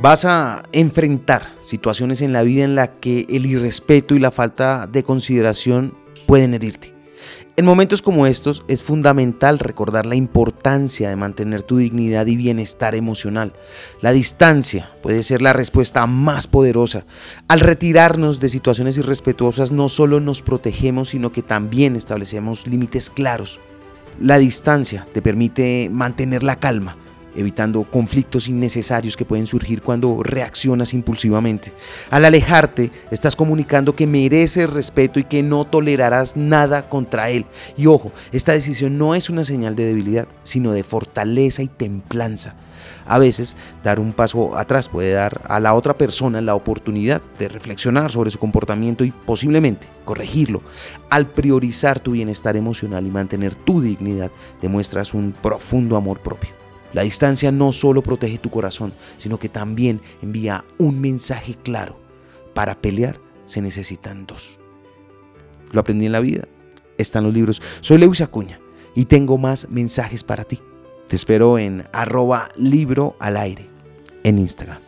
Vas a enfrentar situaciones en la vida en la que el irrespeto y la falta de consideración pueden herirte. En momentos como estos es fundamental recordar la importancia de mantener tu dignidad y bienestar emocional. La distancia puede ser la respuesta más poderosa. Al retirarnos de situaciones irrespetuosas no solo nos protegemos, sino que también establecemos límites claros. La distancia te permite mantener la calma evitando conflictos innecesarios que pueden surgir cuando reaccionas impulsivamente. Al alejarte, estás comunicando que mereces respeto y que no tolerarás nada contra él. Y ojo, esta decisión no es una señal de debilidad, sino de fortaleza y templanza. A veces, dar un paso atrás puede dar a la otra persona la oportunidad de reflexionar sobre su comportamiento y posiblemente corregirlo. Al priorizar tu bienestar emocional y mantener tu dignidad, demuestras un profundo amor propio. La distancia no solo protege tu corazón, sino que también envía un mensaje claro. Para pelear se necesitan dos. Lo aprendí en la vida, están los libros. Soy Lewis Acuña y tengo más mensajes para ti. Te espero en arroba libro al aire en Instagram.